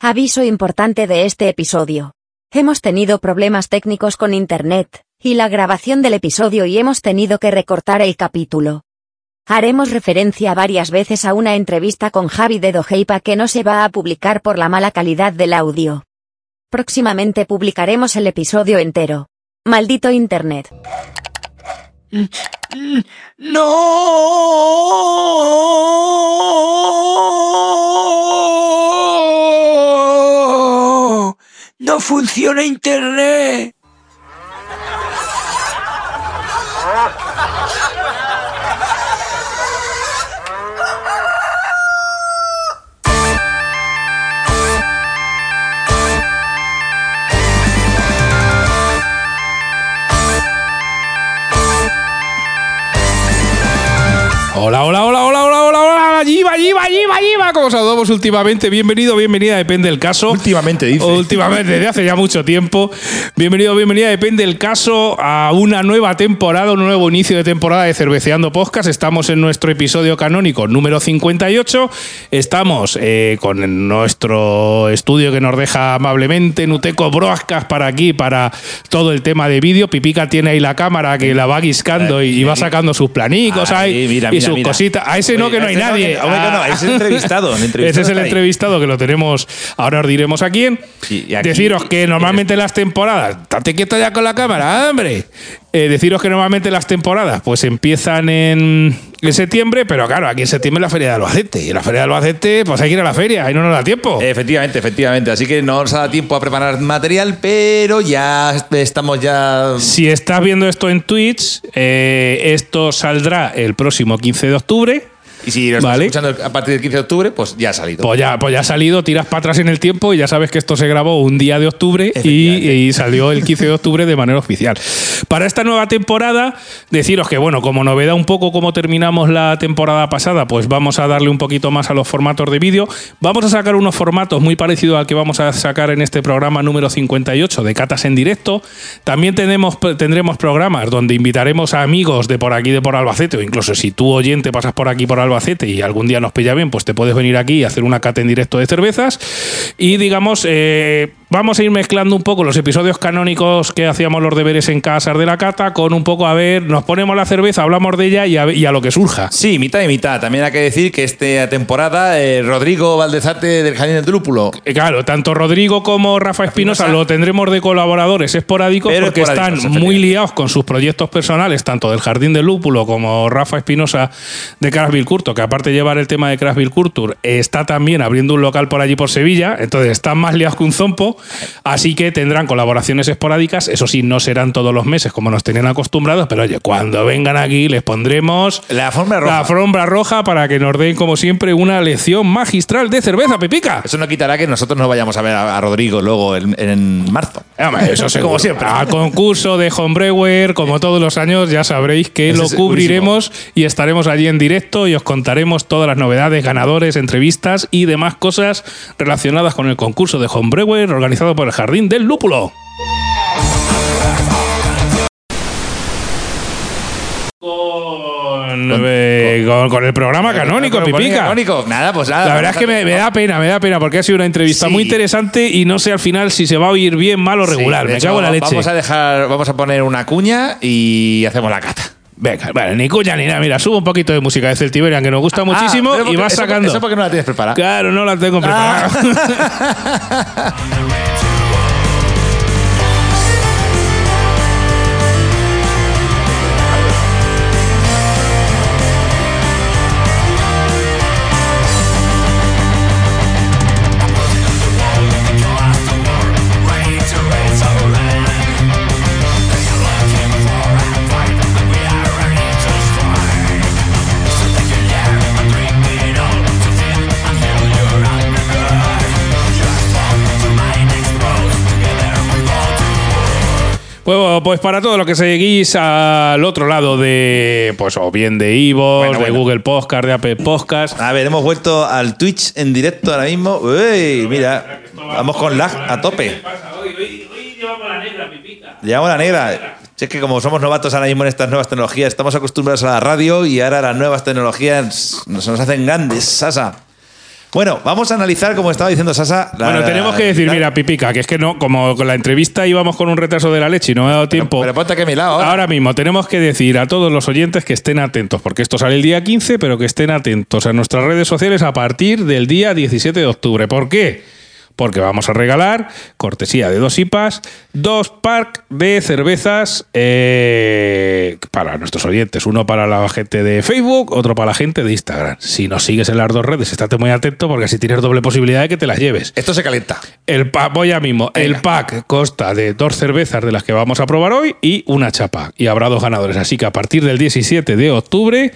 Aviso importante de este episodio. Hemos tenido problemas técnicos con Internet, y la grabación del episodio y hemos tenido que recortar el capítulo. Haremos referencia varias veces a una entrevista con Javi de Dojeipa que no se va a publicar por la mala calidad del audio. Próximamente publicaremos el episodio entero. Maldito Internet. ¡No! ¡No funciona Internet! Como saludamos últimamente. Bienvenido, bienvenida, depende del caso. Últimamente, dice. Últimamente, desde hace ya mucho tiempo. Bienvenido, bienvenida, depende del caso, a una nueva temporada, un nuevo inicio de temporada de Cerveceando Podcast. Estamos en nuestro episodio canónico número 58. Estamos eh, con nuestro estudio que nos deja amablemente Nuteco Broascas para aquí, para todo el tema de vídeo. Pipica tiene ahí la cámara que la va guiscando y, y va sacando sus planicos Ahí, ahí, mira, y sus mira. cositas. A ese no, que no hay ese no, nadie. que- no, Ah. es entrevistado, el entrevistado Ese es el entrevistado que lo tenemos. Ahora os diremos a quién. Y aquí- deciros que normalmente las temporadas. Date quieto ya con la cámara, hombre. Eh, deciros que normalmente las temporadas pues empiezan en, en septiembre, pero claro, aquí en septiembre es la feria de Albacete. Y en la feria de Albacete, pues hay que ir a la feria, ahí no nos da tiempo. Efectivamente, efectivamente. Así que no nos dado tiempo a preparar material, pero ya estamos ya. Si estás viendo esto en Twitch, eh, esto saldrá el próximo 15 de octubre. Y si lo estás Vale. escuchando a partir del 15 de octubre, pues ya ha salido. Pues ya, pues ya ha salido, tiras para atrás en el tiempo y ya sabes que esto se grabó un día de octubre y salió el 15 de octubre de manera oficial. Para esta nueva temporada, deciros que, bueno, como novedad un poco como terminamos la temporada pasada, pues vamos a darle un poquito más a los formatos de vídeo. Vamos a sacar unos formatos muy parecidos al que vamos a sacar en este programa número 58 de Catas en directo. También tenemos, tendremos programas donde invitaremos a amigos de por aquí, de por Albacete, o incluso si tú oyente pasas por aquí por Albacete y algún día nos pilla bien, pues te puedes venir aquí y hacer una cata en directo de cervezas. Y digamos, eh, vamos a ir mezclando un poco los episodios canónicos que hacíamos los deberes en casa de la cata con un poco, a ver, nos ponemos la cerveza, hablamos de ella y a, y a lo que surja. Sí, mitad y mitad. También hay que decir que esta temporada eh, Rodrigo Valdezate del Jardín del Lúpulo Eh, Claro, tanto Rodrigo como Rafa Espinosa lo tendremos de colaboradores esporádicos Pero porque esporádicos, están muy liados con sus proyectos personales, tanto del Jardín del Lúpulo como Rafa Espinosa de Craftville Culture, que aparte de llevar el tema de Craftville Culture, está también abriendo un local por allí por Sevilla, entonces están más liados que un zompo, así que tendrán colaboraciones esporádicas, eso sí, no serán todos los meses como nos tenían acostumbrados, pero oye, cuando vengan aquí les pondremos La alfombra roja. la alfombra roja para que nos den, como siempre, una lección magistral de cerveza, Pepica. Eso no quitará que nosotros nos vayamos a ver a, Rodrigo luego en, en marzo. Eso. Como siempre. A concurso de Homebrewer, como todos los años, ya sabréis que Ese lo cubriremos y estaremos allí en directo y os contaremos todas las novedades, ganadores, entrevistas y demás cosas relacionadas con el concurso de Homebrewer organizado por el Jardín del Lúpulo. Con, eh, con- con el programa canónico, Pipica. Canónico. Nada, pues nada. La verdad es que me, me da pena, me da pena, porque ha sido una entrevista Sí. muy interesante y no sé al final si se va a oír bien, mal o Sí, regular. de me hecho, cago en la leche. Vamos a dejar, vamos a poner una cuña y hacemos la cata. Venga, vale, ni cuña ni nada. Mira, subo un poquito de música de Celtiberian que nos gusta muchísimo Ah, pero y vas sacando. Eso porque no la tienes preparada. Claro, no la tengo preparada. Ah. Pues, pues para todo lo que seguís al otro lado de, pues o bien de Ivo, Bueno, de bueno. Google Podcast, de Apple Podcast. A ver, hemos vuelto al Twitch en directo ahora mismo. Uy, mira, vamos con lag a tope. Llevamos la negra. Si es que como somos novatos ahora mismo en estas nuevas tecnologías, estamos acostumbrados a la radio y ahora las nuevas tecnologías nos, nos hacen grandes, Sasa. Bueno, vamos a analizar, como estaba diciendo Sasa. la- Bueno, tenemos que decir, la- mira, Pipica, que es que no, como con la entrevista íbamos con un retraso de la leche y no me ha dado tiempo. Pero ponte aquí a mi lado ahora. Ahora mismo tenemos que decir a todos los oyentes que estén atentos, porque esto sale el día 15, pero que estén atentos a nuestras redes sociales a partir del día 17 de octubre. ¿Por qué? Porque vamos a regalar, cortesía de dos IPAs, dos packs de cervezas eh, para nuestros oyentes. Uno para la gente de Facebook, otro para la gente de Instagram. Si nos sigues en las dos redes, estate muy atento porque así tienes doble posibilidad de que te las lleves. Esto se calienta. El pack, voy ya mismo. El pack consta de dos cervezas de las que vamos a probar hoy y una chapa. Y habrá dos ganadores. Así que a partir del 17 de octubre,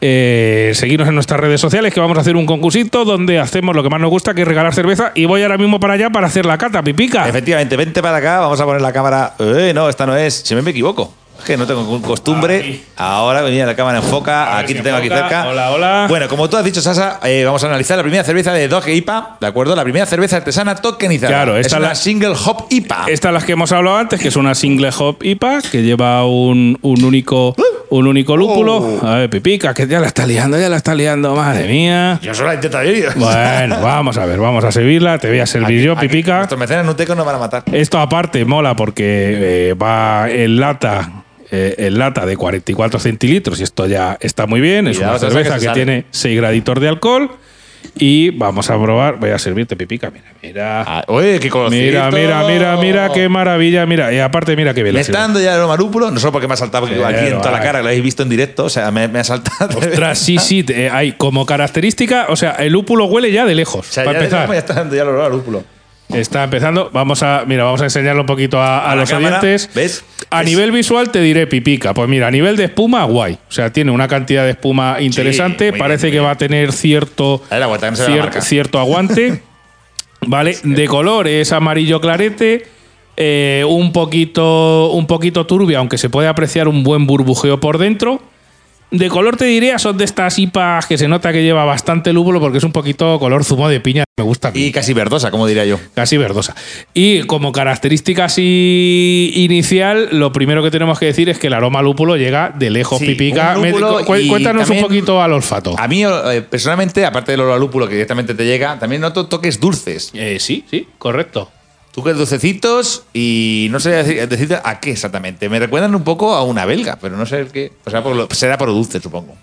eh, seguirnos en nuestras redes sociales que vamos a hacer un concursito donde hacemos lo que más nos gusta, que es regalar cerveza. Y voy ahora mismo para allá para hacer la cata, pipica. Efectivamente, vente para acá, vamos a poner la cámara. Eh, no, esta no es. Si me, equivoco. Es que no tengo costumbre. Aquí. Ahora, mira, la cámara enfoca. Aquí si te tengo aquí cerca. Hola, hola. Bueno, como tú has dicho, Sasa, eh, vamos a analizar la primera cerveza de Doge IPA, ¿de acuerdo? La primera cerveza artesana tokenizada. Claro, es esta una la- single hop IPA. Esta es las que hemos hablado antes, que es una single hop IPA que lleva un, un único un único lúpulo. Oh. A ver, pipica, que ya la está liando, ya la está liando, madre mía. Yo solo la intento ir. Bueno, vamos a ver, vamos a servirla. Te voy a servir yo, pipica. Nuestros mecenas nutecos nos van a matar. Esto aparte mola porque eh, va en lata. Eh, en lata de 44 centilitros y esto ya está muy bien. Es una cerveza que tiene 6 graditos de alcohol. Y vamos a probar. Voy a servirte pipica. Mira, mira. Ah, Oye, qué colorcito. Mira, mira, mira, mira, qué maravilla. Mira, y aparte, mira qué bien. Me está dando ya el lúpulo, no solo porque me ha saltado aquí en toda la cara, que lo habéis visto en directo, o sea, me, me ha saltado. Ostras, sí, sí, te- hay como característica, o sea, el lúpulo huele ya de lejos. O sea, para ya, empezar. ya me está dando ya el olor a lúpulo. Está empezando. Vamos a, mira, vamos a enseñarlo un poquito a, a A la los cámara, oyentes. ¿ves? A ¿Ves? nivel visual te diré pipica. Pues mira, a nivel de espuma, guay. O sea, tiene una cantidad de espuma interesante. Parece bien, que va a tener cierto, A ver, cier- cierto aguante. vale, de color es amarillo clarete. eh, un poquito un poquito turbia, aunque se puede apreciar un buen burbujeo por dentro. De color te diría, son de estas IPAs que se nota que lleva bastante lúpulo porque es un poquito color zumo de piña. Me gusta. Y casi verdosa, como diría yo. casi verdosa. Y como característica así inicial, lo primero que tenemos que decir es que el aroma lúpulo llega de lejos, Sí, pipica. un Me- lúpulo cu- y cuéntanos también- un poquito al olfato. A mí, eh, personalmente, aparte del olor a lúpulo que directamente te llega, también noto toques dulces. Eh, sí, sí, correcto. Toques dulcecitos y no sé decir, decirte a qué exactamente. Me recuerdan un poco a una belga, pero no sé qué. O sea, por lo- será por dulce, supongo.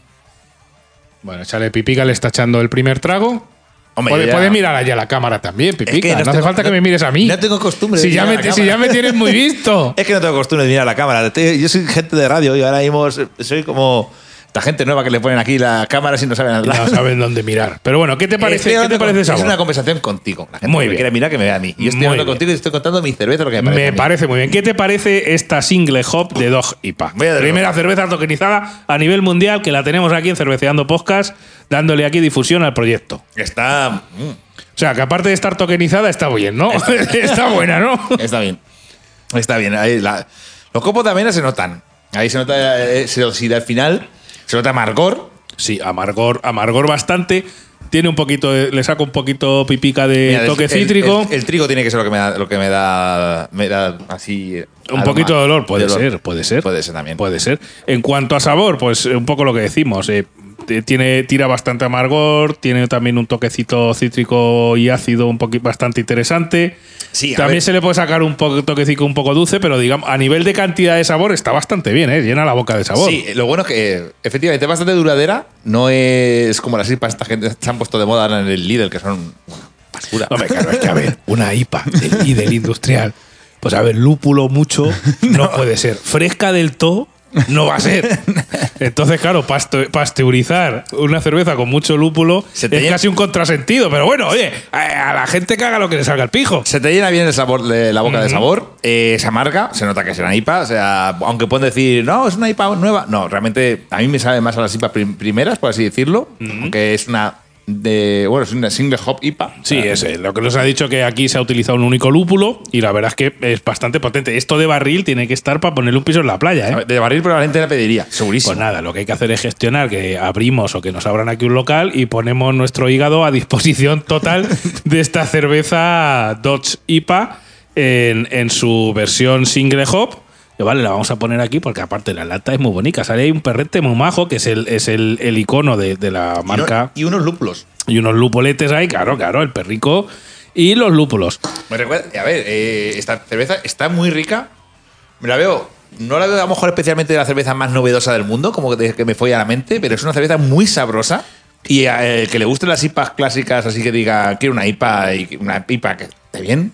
Bueno, échale pipica, le está echando el primer trago. Hombre, Puede, yo ya- puede mirar allá la cámara también, pipica. que no no, hace tengo- falta que no- me mires a mí. no tengo costumbre de Si ya, mirar me, a la si ya cámara. me tienes muy visto. Es que no tengo costumbre de mirar a la cámara. Te- Yo soy gente de radio y ahora mismo soy como esta gente nueva que le ponen aquí la cámara si no saben. No saben dónde mirar. Pero bueno, ¿qué te parece, ¿qué te parece con- Es una conversación contigo. La gente Muy que bien. quiere mirar que me vea a mí. Y yo estoy Muy hablando bien. contigo y estoy contando mi cerveza, lo que me parece. Me parece muy bien. ¿Qué te parece esta single hop de Dog IPA? Primera cerveza tokenizada a nivel mundial que la tenemos aquí en Cerveceando Podcast, dándole aquí difusión al proyecto. Está. mm, O sea, que aparte de estar tokenizada, está bien, ¿no? Está, buena, ¿no? Está bien. Está bien. Ahí la- los copos de avena se notan. Ahí se nota. eh, se- si al final se nota amargor. Sí, amargor, amargor bastante. Tiene un poquito, de- le saco un poquito pipica de Mira, toque el- cítrico. El, el trigo tiene que ser lo que me da, lo que me da, me da así. Un aroma. poquito de olor, puede ser, puede ser. Puede ser también. Puede ser. En cuanto a sabor, pues eh, un poco lo que decimos. eh, tiene, tira bastante amargor, tiene también un toquecito cítrico y ácido un poquito bastante interesante. Sí, también ver. se le puede sacar un poco, toquecito un poco dulce, pero digamos, a nivel de cantidad de sabor está bastante bien, ¿eh? llena la boca de sabor. Sí, lo bueno es que eh, efectivamente es bastante duradera. No es como las IPAs esta gente se han puesto de moda en el Lidl, que son basura. Hombre, claro, es que a ver, una IPA del, del industrial. Pues a ver, lúpulo mucho no puede ser. Fresca del todo no va a ser. Entonces, claro, paste- pasteurizar una cerveza con mucho lúpulo Se te es llena- casi un contrasentido. Pero bueno, oye, a, la gente que haga lo que le salga el pijo. Se te llena bien el sabor de la boca de sabor, eh, es amarga, se nota que es una IPA, o sea, aunque pueden decir, no, es una IPA nueva, no, realmente a mí me sabe más a las IPA prim- primeras, por así decirlo, aunque es una de, bueno, es una single hop IPA. Sí, Ah, es eh, lo que nos ha dicho que aquí se ha utilizado un único lúpulo y la verdad es que es bastante potente. Esto de barril tiene que estar para ponerle un piso en la playa, ¿eh? De barril probablemente la pediría, segurísimo. Pues nada, lo que hay que hacer es gestionar que abrimos o que nos abran aquí un local y ponemos nuestro hígado a disposición total de esta cerveza Dodge IPA en, en su versión single hop. Que vale, la vamos a poner aquí porque aparte la lata es muy bonita. Sale ahí un perrete muy majo que es el, es el, el icono de, de la Y no- marca. Y, unos lúpulos. Y unos lupoletes ahí, claro, claro, el perrico y los lúpulos. Me recuerda, a ver, eh, esta cerveza está muy rica. Me la veo, no la veo a lo mejor especialmente la cerveza más novedosa del mundo, como que, que me fue a la mente, pero es una cerveza muy sabrosa. Y a el que le gusten las IPAs clásicas, así que diga, quiero una IPA y una IPA que esté bien,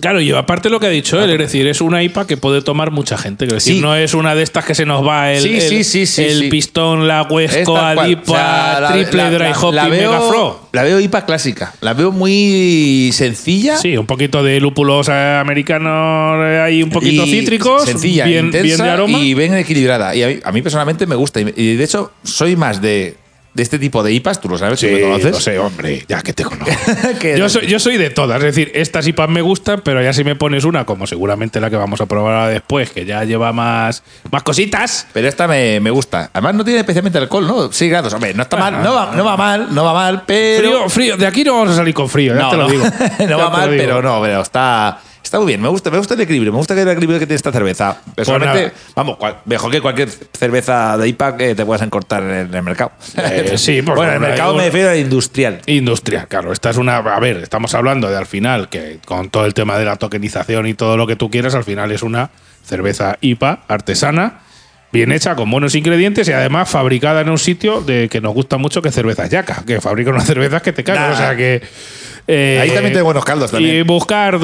Claro, y aparte lo que ha dicho él, es decir, es una IPA que puede tomar mucha gente. Es decir, Sí. no es una de estas que se nos va el, Sí, el- sí, pistón, la Es Huesco. Adipa, O sea, la- triple la- dry la- hop la y veo- megafro. La veo IPA clásica. La veo muy sencilla. Sí, un poquito de lúpulos americanos eh, ahí un poquito y cítricos, Sencilla, bien, intensa bien de aroma. y bien equilibrada. Y a mí, a mí personalmente me gusta. Y de hecho, soy más de, de este tipo de IPAs. Tú lo sabes, tú Sí, me conoces. lo sé, hombre, ya que te conozco. Que- yo, soy, yo soy de todas, es decir, estas IPAs me gustan, pero ya si me pones una, como seguramente la que vamos a probar ahora después, que ya lleva más, más cositas, Pero esta me, me gusta. Además, no tiene especialmente alcohol, ¿no? 6 grados. Hombre, no está mal. No va, no va mal, no va mal, pero. Frío, frío. De aquí no vamos a salir con frío, ya no, te lo digo. No va mal, pero no, pero está. Está muy bien, me gusta, me gusta el equilibrio, me gusta el equilibrio que tiene esta cerveza. Personalmente, nada. vamos, cual- mejor que cualquier cerveza de IPA que te puedas encontrar en el mercado. Eh, sí, pues, bueno, en el mercado me refiero al industrial. Industrial, claro. Esta es una. A ver, estamos hablando de al final, que con todo el tema de la tokenización y todo lo que tú quieras, al final es una cerveza IPA artesana, bien hecha, con buenos ingredientes y además fabricada en un sitio de que nos gusta mucho, que es cerveza yaca, que fabrica unas cervezas que te cagan. Nah. O sea que. Eh, Ahí también tiene buenos caldos también. Y buscar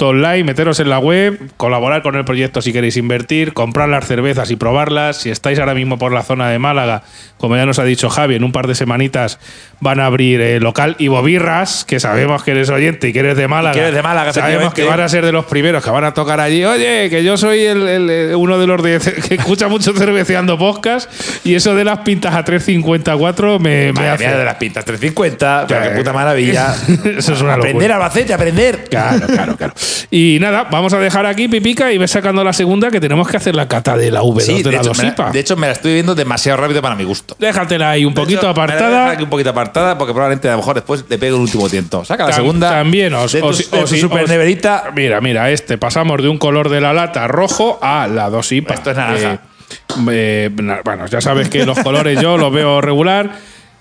online, meteros en la web, colaborar con el proyecto si queréis invertir, comprar las cervezas y probarlas. Si estáis ahora mismo por la zona de Málaga, como ya nos ha dicho Javi, en un par de semanitas van a abrir el local Ivo Birras, que sabemos que eres oyente y que eres de Málaga. que eres de Málaga, Sabemos que van a ser de los primeros que van a tocar allí. Oye, que yo soy el, el- uno de los de, que escucha mucho cerveceando podcast y eso de las pintas a 3.54 me, me hace. de las pintas 350, pero qué puta maravilla. Eso es una Aprender, locura. Albacete, aprender. Claro, claro, claro. Y nada, vamos a dejar aquí Pipica y ves sacando la segunda que tenemos que hacer la cata de la V2 Sí, de, de la hecho, la, dosipa. de hecho, me la estoy viendo demasiado rápido para mi gusto. Déjatela ahí un poquito hecho, apartada. aquí un poquito apartada porque probablemente a lo mejor después le pego el último tiento. Saca la Tam- segunda. También os, de tu, os- de os- tu super os- neverita. Mira, mira, este pasamos de un color de la lata rojo a la dosipa. Esto es naranja. Eh, eh, bueno, ya sabes que los colores yo los veo regular.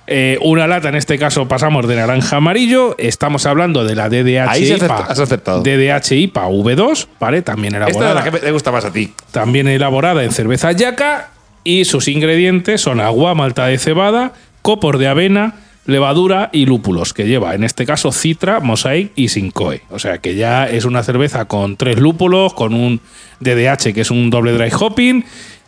Eh, una lata, en este caso, pasamos de naranja a amarillo. Estamos hablando de la DDH Ahí sí has IPA. acerta- has acertado. DDH IPA V2, ¿vale? También Esta es elaborada. la que me- te gusta más a ti. también elaborada en cerveza yaca y sus ingredientes son agua, malta de cebada, copos de avena, levadura y lúpulos, que lleva en este caso citra, mosaic y sincoe. O sea que ya es una cerveza con tres lúpulos, con un DDH que es un doble dry hopping.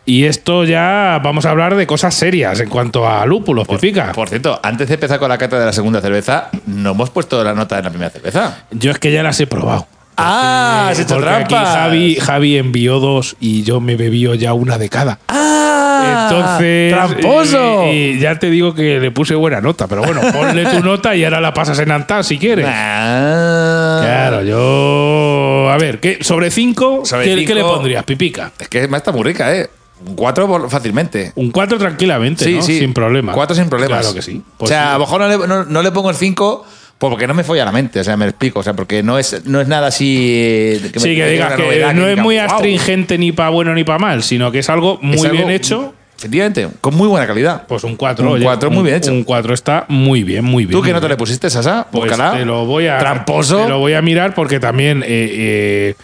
Y esto ya vamos a hablar de cosas serias en cuanto a lúpulos, Pipica. Por cierto, antes de empezar con la cata de la segunda cerveza, no hemos puesto la nota de la primera cerveza. Yo es que ya las he probado. ¡Ah! ¡Has hecho Porque aquí trampas! Javi, Javi envió dos y yo me bebió ya una de cada. ¡Ah! Entonces. ¡Tramposo! Y, y ya te digo que le puse buena nota, pero bueno, ponle tu nota y ahora la pasas en Antá si quieres. Ah. Claro, yo. A ver, ¿qué, sobre 5, Sobre ¿qué, cinco- qué le pondrías, Pipica? Es que está muy rica, ¿eh? Un 4 fácilmente. Un 4 tranquilamente, ¿no? Sin problema. 4 sin problemas. Claro que sí. Pues o sea, sí. a lo mejor no le, no- no le pongo el 5 porque no me folla la mente. O sea, me explico. O sea, porque no es, no es nada así. eh, que me- sí, que digas que novedad, no es diga, muy astringente ni para bueno ni para mal, sino que es algo muy Es algo- bien hecho. Efectivamente, con muy buena calidad. Pues un 4. Un cuatro muy bien hecho. Un 4 está muy bien, muy bien. ¿Tú qué muy nota bien. le pusiste, Sasa? Pues te lo voy a. Tramposo. Te lo voy a mirar porque también eh, eh,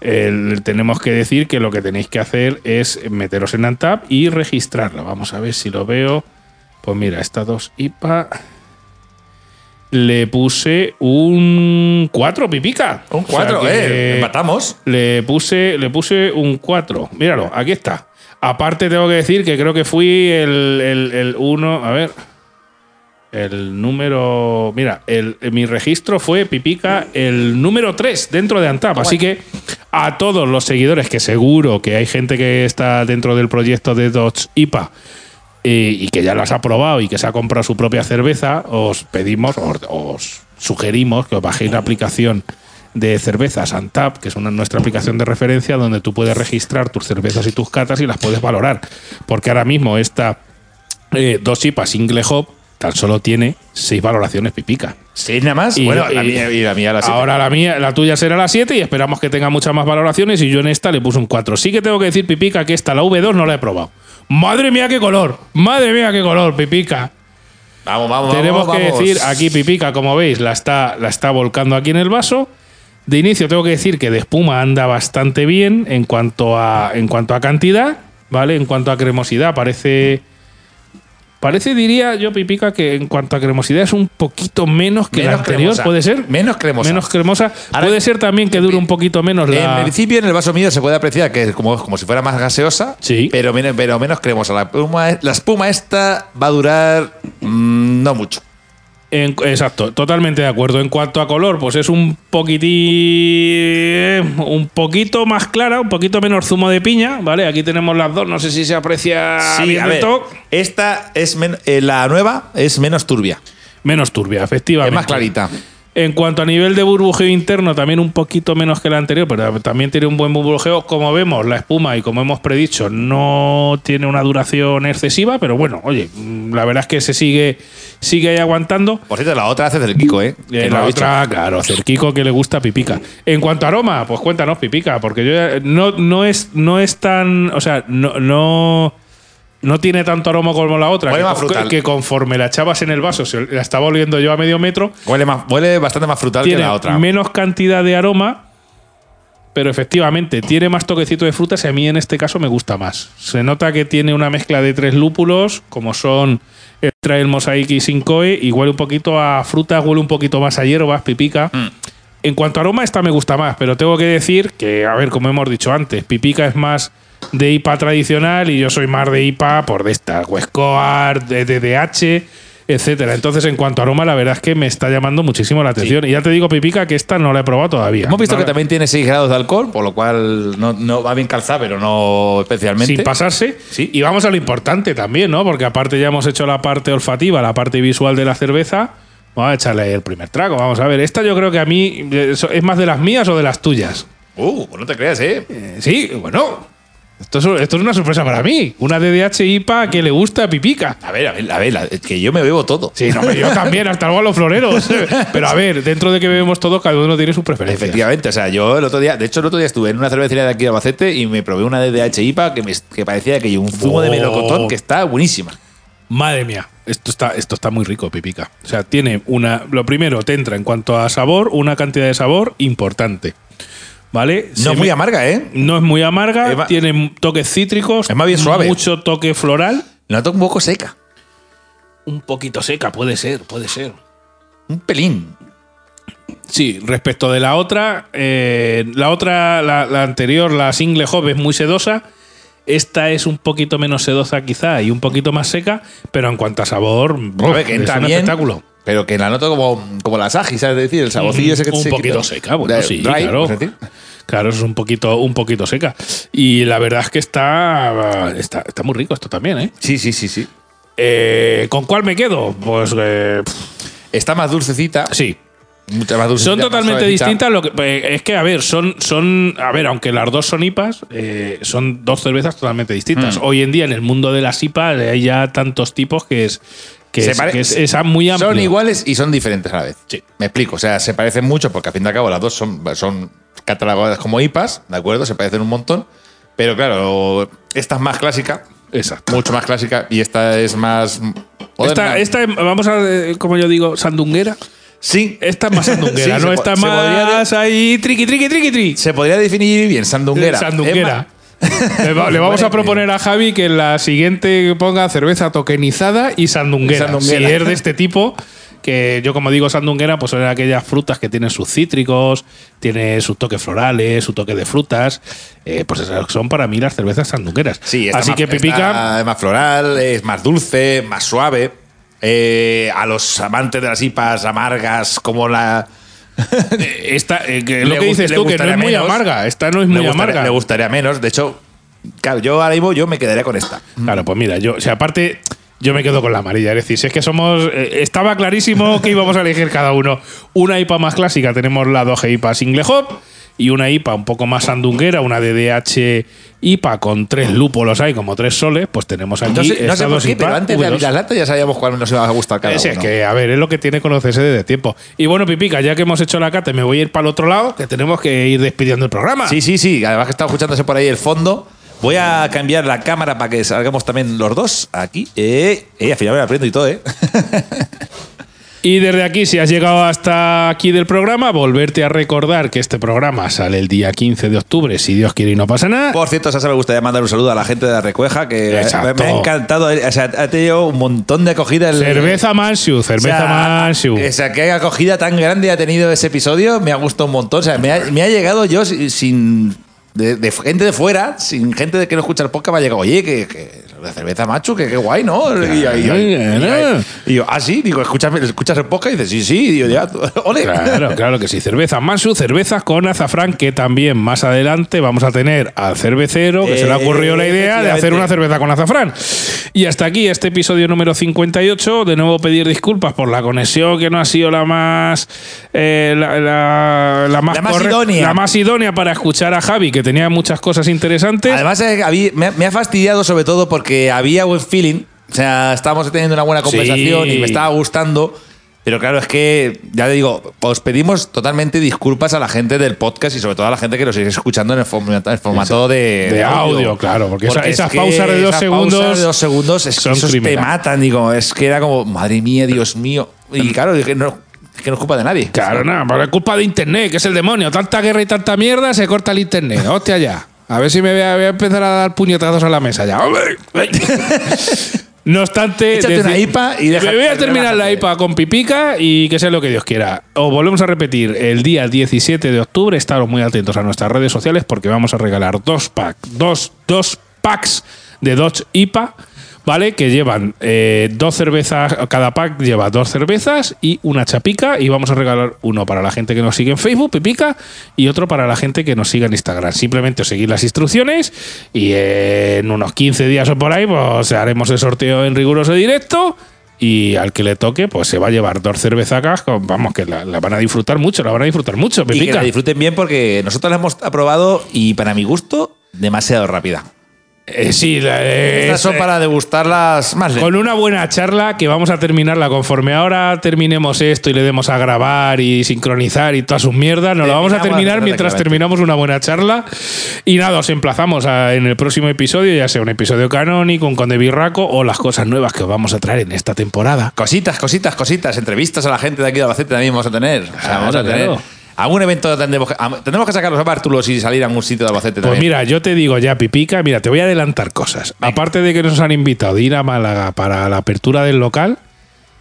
el- tenemos que decir que lo que tenéis que hacer es meteros en Antap y registrarlo. Vamos a ver si lo veo. Pues mira, esta 2 IPA. Le puse un 4, pipica. Un O sea 4, que eh. Empatamos. Le puse, le puse un 4. Míralo, aquí está. Aparte, tengo que decir que creo que fui el 1. a ver. El número. Mira, el, mi registro fue Pipica el número 3 dentro de Antap. Así que a todos los seguidores, que seguro que hay gente que está dentro del proyecto de Dodge IPA eh, y que ya las ha probado y que se ha comprado su propia cerveza, os pedimos, os, os sugerimos que os bajéis la aplicación de cervezas Antap, que es una, nuestra aplicación de referencia donde tú puedes registrar tus cervezas y tus catas y las puedes valorar. Porque ahora mismo esta eh, dos IPA single hop tan solo tiene seis valoraciones pipica. Sí, nada más. Y- bueno, la y- mía y la mía la siete. Ahora la mía, la tuya será la 7 y esperamos que tenga muchas más valoraciones y yo en esta le puse un 4. Sí que tengo que decir, Pipica, que esta, la V2, no la he probado. Madre mía, qué color. Madre mía, qué color, Pipica. Vamos, vamos, Tenemos vamos, que vamos. decir, aquí Pipica, como veis, la está, la está volcando aquí en el vaso. De inicio tengo que decir que de espuma anda bastante bien en cuanto a, en cuanto a cantidad, ¿vale? En cuanto a cremosidad, parece... Parece, diría yo, Pipica, que en cuanto a cremosidad es un poquito menos que la anterior, cremosa. ¿puede ser? Menos cremosa. Menos cremosa. Ahora- puede ser también que dure un poquito menos la... En principio, en el vaso mío se puede apreciar que es como, como si fuera más gaseosa, Sí. pero, menos- pero menos cremosa. La espuma, la espuma esta va a durar mm, no mucho. En- exacto, totalmente de acuerdo. En cuanto a color, pues es un poquitín. un poquito más clara, un poquito menos zumo de piña, ¿vale? Aquí tenemos las dos, no sé si se aprecia bien a ver, esta es men- eh, la nueva es menos turbia, Menos turbia, efectivamente. es más clarita. En cuanto a nivel de burbujeo interno, también un poquito menos que la anterior, pero también tiene un buen burbujeo. Como vemos, la espuma, y como hemos predicho, no tiene una duración excesiva, pero bueno, oye, mm, la verdad es que se sigue, sigue ahí aguantando. Por cierto, la otra hace del Kiko, ¿eh? Eh, la he dicho. otra, claro, cerquico que le gusta pipica. En cuanto a aroma, pues cuéntanos pipica, porque yo ya- no, no es no es tan, o sea, no no no tiene tanto aroma como la otra, Huele que, más frutal. que conforme la echabas en el vaso, se la estaba oliendo yo a medio metro, Huele, más, huele bastante más frutal tiene que la otra. menos cantidad de aroma, pero efectivamente tiene más toquecito de frutas y a mí en este caso me gusta más. Se nota que tiene una mezcla de tres lúpulos, como son el Trail Mosaic y Sincoe, y huele un poquito a fruta, huele un poquito más a hierbas, pipica. Mm. En cuanto a aroma, esta me gusta más, pero tengo que decir que, a ver, como hemos dicho antes, pipica es más de IPA tradicional y yo soy más de IPA por de esta, de DDH, etcétera. Entonces, en cuanto a aroma, la verdad es que me está llamando muchísimo la atención. Y ya te digo, pipica, que esta no la he probado todavía. Hemos visto No que la- también tiene 6 grados de alcohol, por lo cual no, no va bien calzada, pero no especialmente. sin pasarse. Sí. Y vamos a lo importante también, ¿no? Porque aparte ya hemos hecho la parte olfativa, la parte visual de la cerveza. Vamos a echarle el primer trago. Vamos a ver. Esta yo creo que a mí eh, es más de las mías o de las tuyas. Uh, pues no te creas, ¿eh? Eh, sí, bueno. Esto es, esto es una sorpresa para mí. Una DDH IPA que le gusta a Pipica. A ver, a ver, a ver, que yo me bebo todo. Sí, no, yo también, hasta luego a los floreros. Pero a ver, dentro de que bebemos todo, cada uno tiene su preferencia. Efectivamente, o sea, yo el otro día, de hecho, el otro día estuve en una cervecería de aquí de Albacete y me probé una DDH IPA que, me, que parecía que un zumo de Oh. melocotón que está buenísima. Madre mía, esto está, esto está muy rico, Pipica. O sea, tiene una. Lo primero, te entra en cuanto a sabor, una cantidad de sabor importante. ¿Vale? No Se es muy me- amarga, ¿eh? No es muy amarga, tiene toques cítricos. Es más bien suave. Mucho toque floral. La noto un poco seca. Un poquito seca, puede ser, puede ser. Un pelín. Sí, respecto de la otra, eh, la otra, la, la anterior, la single hop es muy sedosa. Esta es un poquito menos sedosa quizá y un poquito más seca, pero en cuanto a sabor, A ver, que es entra un bien, espectáculo. Pero que la noto como, como la Saji, ¿sabes? Es decir, el saborcillo ese que un se poquito quita. seca, bueno, De- sí, dry, claro. Claro, es un poquito, un poquito seca. Y la verdad es que está, está, está muy rico esto también, ¿eh? Sí, sí, sí, sí. Eh, ¿Con cuál me quedo? Pues eh, Está más dulcecita. sí. Mucha más dulcecita. Son más totalmente suavecita. distintas. Lo que, eh, es que, a ver, son, son. A ver, aunque las dos son IPAs, eh, son dos cervezas totalmente distintas. Mm. Hoy en día, en el mundo de las IPAs, hay ya tantos tipos que es. Que Se es, pare- que es- es muy amplio. Son iguales y son diferentes a la vez. Sí. Me explico. O sea, se parecen mucho porque al fin y al cabo las dos son, son catalogadas como IPAs, ¿de acuerdo? Se parecen un montón. Pero claro, esta es más clásica, Exacto. mucho más clásica, y esta es más. Esta, esta, vamos a, eh, como yo digo, sandunguera. sí, Esta es más sandunguera, Sí, ¿no? po- se podría más ahí triqui, triqui, triqui, triqui. se podría definir bien, sandunguera. Sandunguera. Le, va- le vamos a proponer a Javi que en la siguiente ponga cerveza tokenizada y sandunguera. Y sandunguera. Si es de este tipo, que yo como digo sandunguera, pues son aquellas frutas que tienen sus cítricos, tiene sus toques florales, su toque de frutas. eh, pues esas son para mí las cervezas sandungueras. Sí, Así más, que Pipica, es más floral, es más dulce, más suave. Eh, a los amantes de las IPAs amargas, como la. Eh, esta, eh, que lo que dices tú, que no es muy menos. amarga. Esta no es muy gustaría, amarga. me gustaría menos. De hecho, claro, yo ahora mismo yo me quedaría con esta. Claro, pues mira, yo, o sea, aparte, yo me quedo con la amarilla. Es decir, si es que somos. eh, estaba clarísimo que íbamos a elegir cada uno. Una IPA más clásica, tenemos la 2G IPA Single Hop. Y una IPA un poco más sandunguera, una DDH IPA con tres lúpulos hay, como tres soles, pues tenemos aquí. No sé, no sé estas por qué, pero IPAs antes de abrir V2. las latas ya sabíamos cuál nos iba a gustar cada uno. es que, a ver, es lo que tiene conocerse desde tiempo. Y bueno, Pipica, ya que hemos hecho la cata, me voy a ir para el otro lado, que tenemos que ir despidiendo el programa. Sí, sí, sí. Además que estaba escuchándose por ahí el fondo. Voy a cambiar la cámara para que salgamos también los dos aquí. Eh, eh, al final me la aprendo y todo, ¿eh? Y desde aquí, si has llegado hasta aquí del programa, volverte a recordar que este programa sale el día 15 de octubre, si Dios quiere y no pasa nada. Por cierto, Sasa, me gustaría mandar un saludo a la gente de la Recueja, que me, Exacto. me ha encantado. O sea, ha tenido un montón de acogida. el- Cerveza Mansiu, O cerveza sea, Mansiu. O sea, qué acogida tan grande ha tenido ese episodio. Me ha gustado un montón. O sea, me ha, me ha llegado yo si- sin. De, de gente de fuera, sin gente de que no escucha el podcast, me ha llegado, oye, que, que la cerveza macho, que qué guay, ¿no? Y, yo, ah, sí, digo, ¿escuchas, escuchas el podcast? Y dices, sí, sí, digo, ya, ole. Claro, claro que sí. Cerveza Mansu, cervezas con azafrán, que también más adelante vamos a tener al cervecero que se le ha ocurrido la idea de hacer una cerveza con azafrán. Y hasta aquí este episodio número 58. De nuevo pedir disculpas por la conexión que no ha sido la más eh, la, la- la más, La más corre- idónea. la más idónea para escuchar a Javi, que tenía muchas cosas interesantes. Además, eh, me ha fastidiado sobre todo porque había buen feeling. O sea, estábamos teniendo una buena conversación Sí. y me estaba gustando. Pero claro, es que, ya le digo, os pedimos totalmente disculpas a la gente del podcast y sobre todo a la gente que nos sigue escuchando en el formato, el formato de, De audio, claro, porque esa- es esas que pausas de dos esas segundos de dos segundos es que esos te matan. Digo, es que era como, madre mía, Dios mío. Y claro, es que no, es que no es culpa de nadie. Claro, nada, por la culpa de internet, que es el demonio. Tanta guerra y tanta mierda, se corta el internet. Hostia, ya. A ver si me voy a, voy a empezar a dar puñetazos a la mesa ya. ¡Hombre! No obstante, Échate una IPA y déjate- me voy a terminar la. IPA con pipica y que sea lo que Dios quiera. Os volvemos a repetir, el día 17 de octubre, estaros muy atentos a nuestras redes sociales porque vamos a regalar dos packs, dos, dos packs de Dodge IPA, ¿vale? Que llevan eh, dos cervezas, cada pack lleva dos cervezas y una chapica y vamos a regalar uno para la gente que nos sigue en Facebook, pipica, y otro para la gente que nos siga en Instagram. Simplemente os seguid las instrucciones y eh, en unos 15 días o por ahí pues haremos el sorteo en riguroso directo. Y al que le toque, pues se va a llevar dos cervezacas, con- vamos, que la, la van a disfrutar mucho, la van a disfrutar mucho, Y que la disfruten bien porque nosotros la hemos aprobado y para mi gusto, demasiado rápida. Eh, sí, eh, Estas son es- para degustarlas más Con una buena charla que vamos a terminarla conforme ahora terminemos esto y le demos a grabar y sincronizar y todas sus mierdas, nos la vamos a terminar mientras terminamos una buena charla. Y nada, os emplazamos a- en el próximo episodio, ya sea un episodio canónico, un conde birraco o las cosas nuevas que os vamos a traer en esta temporada. Cositas, cositas, cositas. Entrevistas a la gente de aquí de Albacete también vamos a tener. O sea, Claro, vamos a tener. claro. Algún evento tendremos que, tendremos que sacar los bártulos y salir a algún sitio de Albacete Pues también. mira, yo te digo ya, Pipica, mira, te voy a adelantar cosas. Aparte de que nos han invitado de ir a Málaga para la apertura del local,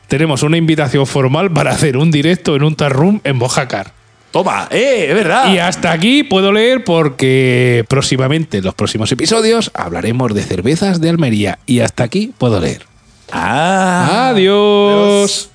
tenemos una invitación formal para hacer un directo en un tarroom en Bojacar. Toma, eh, es verdad. Y hasta aquí puedo leer porque próximamente, en los próximos episodios, hablaremos de cervezas de Almería. Y hasta aquí puedo leer. Ah. Adiós.